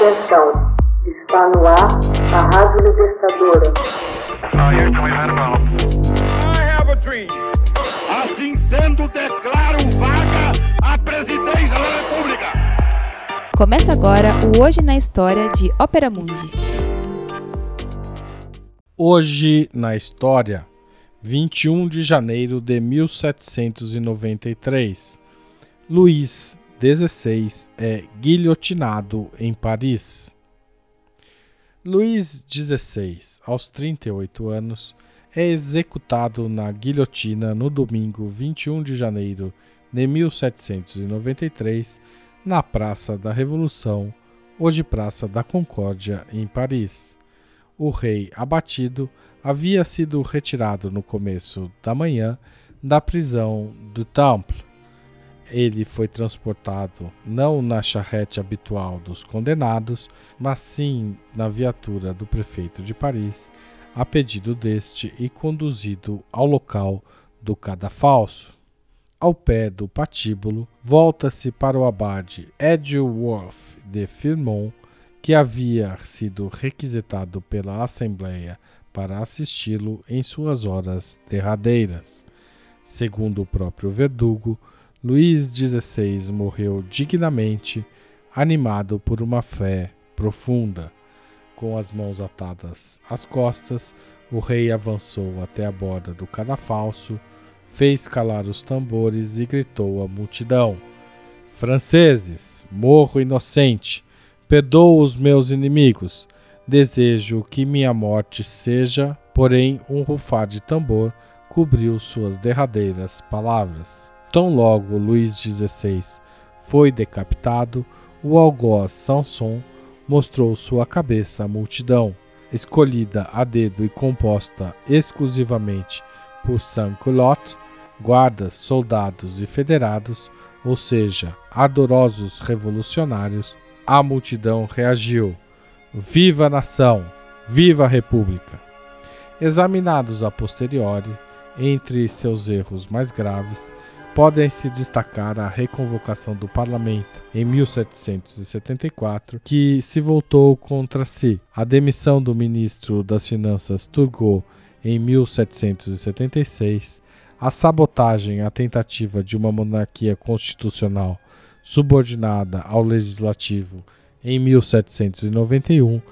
Atenção, está no ar a Rádio Libertadora. Assim sendo, declaro vaga a presidência da República. Começa agora o Hoje na História de Ópera Mundi. Hoje na História, 21 de janeiro de 1793. Luís XVI é guilhotinado em Paris. Luís XVI, aos 38 anos, é executado na guilhotina no domingo 21 de janeiro de 1793, na Praça da Revolução, hoje Praça da Concórdia, em Paris. O rei abatido havia sido retirado no começo da manhã da prisão do Temple ele foi transportado não na charrete habitual dos condenados, mas sim na viatura do prefeito de Paris, a pedido deste e conduzido ao local do cadafalso. Ao pé do patíbulo, volta-se para o abade Edgeworth de Firmont, que havia sido requisitado pela Assembleia para assisti-lo em suas horas derradeiras. Segundo o próprio verdugo, Luís XVI morreu dignamente, animado por uma fé profunda. Com as mãos atadas às costas, o rei avançou até a borda do cadafalso, fez calar os tambores e gritou à multidão: Franceses, morro inocente, perdoo os meus inimigos. Desejo que minha morte seja, porém, um rufar de tambor cobriu suas derradeiras palavras. Tão logo Luís XVI foi decapitado, o algoz Sanson mostrou sua cabeça à multidão, escolhida a dedo e composta exclusivamente por sans-culottes, guardas, soldados e federados, ou seja, ardorosos revolucionários, a multidão reagiu: Viva a nação! Viva a República! Examinados a posteriori, entre seus erros mais graves, podem se destacar a reconvocação do parlamento em 1774, que se voltou contra si, a demissão do ministro das Finanças Turgot em 1776, a sabotagem à tentativa de uma monarquia constitucional subordinada ao legislativo em 1791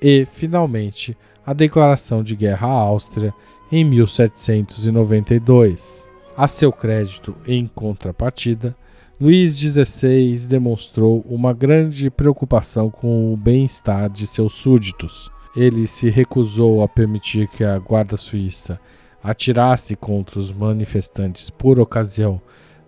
e, finalmente, a declaração de guerra à Áustria em 1792. A seu crédito, em contrapartida, Luís XVI demonstrou uma grande preocupação com o bem-estar de seus súditos. Ele se recusou a permitir que a Guarda Suíça atirasse contra os manifestantes por ocasião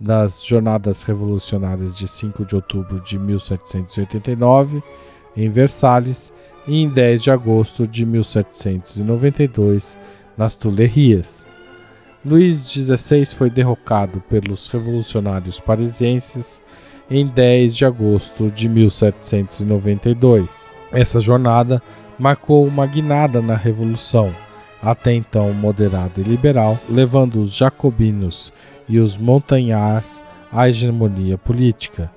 das Jornadas Revolucionárias de 5 de outubro de 1789 em Versalhes e em 10 de agosto de 1792 nas Tuileries. Luís XVI foi derrocado pelos revolucionários parisienses em 10 de agosto de 1792. Essa jornada marcou uma guinada na revolução, até então moderada e liberal, levando os jacobinos e os montanhars à hegemonia política.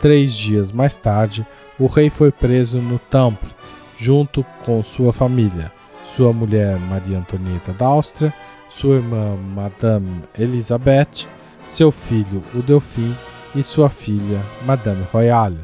Três dias mais tarde, o rei foi preso no Temple, junto com sua família, sua mulher Maria Antonieta da Áustria sua irmã Madame Elisabeth, seu filho o Delfim e sua filha Madame Royale.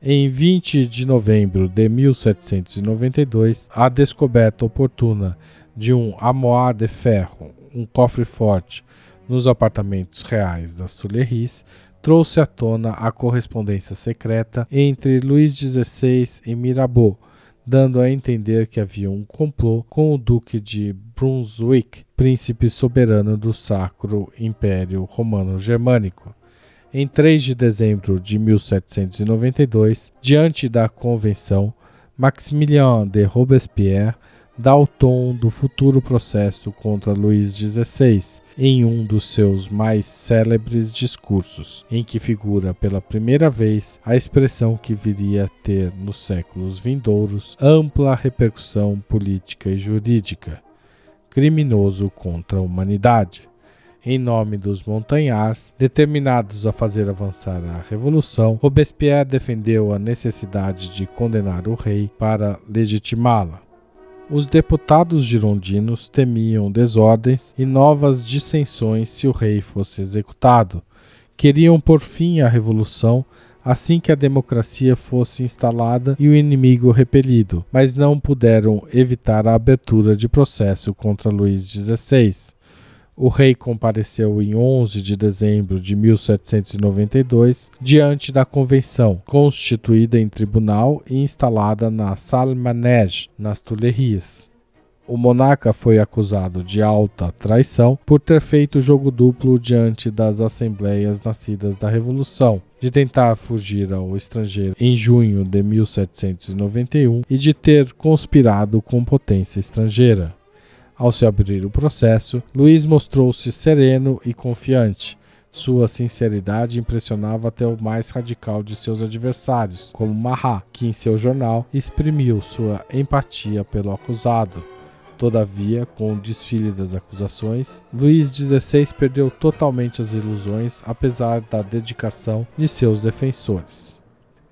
Em 20 de novembro de 1792, a descoberta oportuna de um armoire de ferro, um cofre forte, nos apartamentos reais das Tuileries, trouxe à tona a correspondência secreta entre Luís XVI e Mirabeau, dando a entender que havia um complô com o Duque de Brunswick, príncipe soberano do Sacro Império Romano Germânico. Em 3 de dezembro de 1792, diante da convenção, Maximilien de Robespierre dá o tom do futuro processo contra Luís XVI em um dos seus mais célebres discursos, em que figura pela primeira vez a expressão que viria a ter nos séculos vindouros ampla repercussão política e jurídica: criminoso contra a humanidade. Em nome dos montanhars, determinados a fazer avançar a revolução, Robespierre defendeu a necessidade de condenar o rei para legitimá-la. Os deputados girondinos temiam desordens e novas dissensões se o rei fosse executado. Queriam por fim à revolução assim que a democracia fosse instalada e o inimigo repelido, mas não puderam evitar a abertura de processo contra Luís XVI. O rei compareceu em 11 de dezembro de 1792 diante da convenção, constituída em tribunal e instalada na Salle Manège, nas Tuileries. O monarca foi acusado de alta traição por ter feito jogo duplo diante das assembleias nascidas da Revolução, de tentar fugir ao estrangeiro em junho de 1791 e de ter conspirado com potência estrangeira. Ao se abrir o processo, Luiz mostrou-se sereno e confiante. Sua sinceridade impressionava até o mais radical de seus adversários, como Marat, que em seu jornal exprimiu sua empatia pelo acusado. Todavia, com o desfile das acusações, Luís XVI perdeu totalmente as ilusões, apesar da dedicação de seus defensores.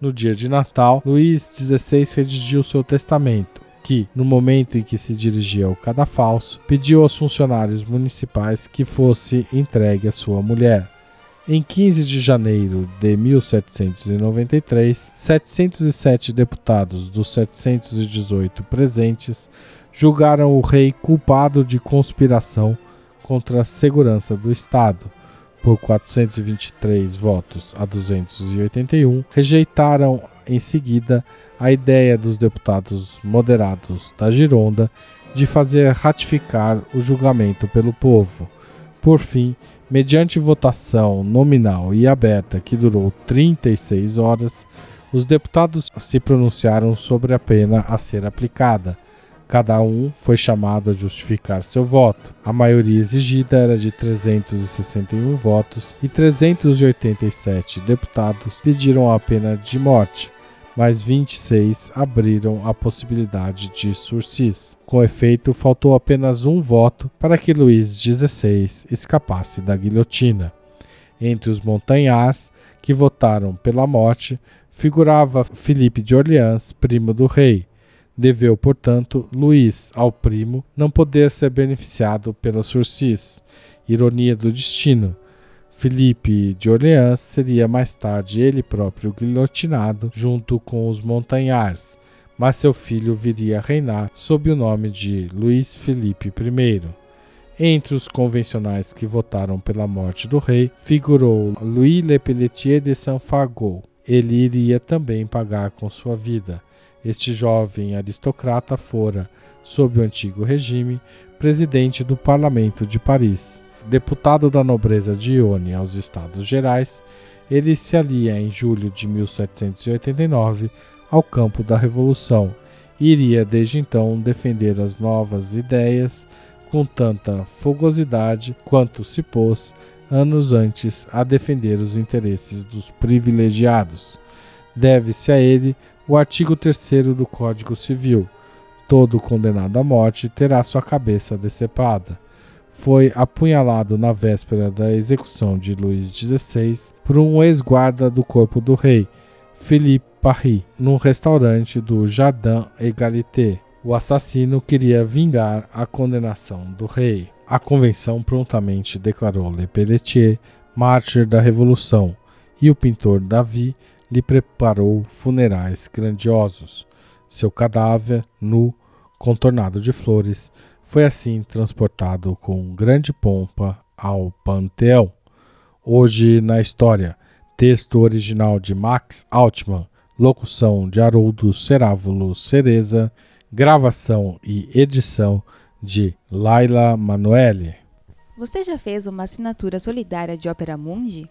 No dia de Natal, Luís XVI redigiu seu testamento, que, no momento em que se dirigia ao cadafalso, pediu aos funcionários municipais que fosse entregue à sua mulher. Em 15 de janeiro de 1793, 707 deputados dos 718 presentes julgaram o rei culpado de conspiração contra a segurança do Estado. Por 423 votos a 281, rejeitaram em seguida a ideia dos deputados moderados da Gironda de fazer ratificar o julgamento pelo povo. Por fim, mediante votação nominal e aberta que durou 36 horas, os deputados se pronunciaram sobre a pena a ser aplicada. Cada um foi chamado a justificar seu voto. A maioria exigida era de 361 votos e 387 deputados pediram a pena de morte mas 26 abriram a possibilidade de sursis. Com efeito, faltou apenas um voto para que Luís XVI escapasse da guilhotina. Entre os montanhars que votaram pela morte, figurava Filipe de Orleans, primo do rei. Deveu, portanto, Luís, ao primo, não poder ser beneficiado pela sursis. Ironia do destino Felipe de Orleans seria mais tarde ele próprio guilhotinado junto com os montanhars, mas seu filho viria a reinar sob o nome de Luís Felipe I. Entre os convencionais que votaram pela morte do rei, figurou Louis Le Pelletier de Saint-Fargeau. Ele iria também pagar com sua vida. Este jovem aristocrata fora, sob o antigo regime, presidente do Parlamento de Paris deputado da nobreza de Ione aos Estados Gerais, ele se alia em julho de 1789 ao campo da Revolução e iria desde então defender as novas ideias com tanta fogosidade quanto se pôs anos antes a defender os interesses dos privilegiados. Deve-se a ele o artigo 3 do Código Civil. Todo condenado à morte terá sua cabeça decepada foi apunhalado na véspera da execução de Luís XVI por um ex-guarda do corpo do rei, Philippe Paris, num restaurante do Jardin Égalité. O assassino queria vingar a condenação do rei. A convenção prontamente declarou Le Pelletier mártir da Revolução e o pintor Davi lhe preparou funerais grandiosos. Seu cadáver, nu, contornado de flores, foi assim transportado com grande pompa ao Panteão. Hoje na história, texto original de Max Altman, locução de Haroldo Cerávulo Cereza, gravação e edição de Laila Manoeli. Você já fez uma assinatura solidária de Opera Mundi?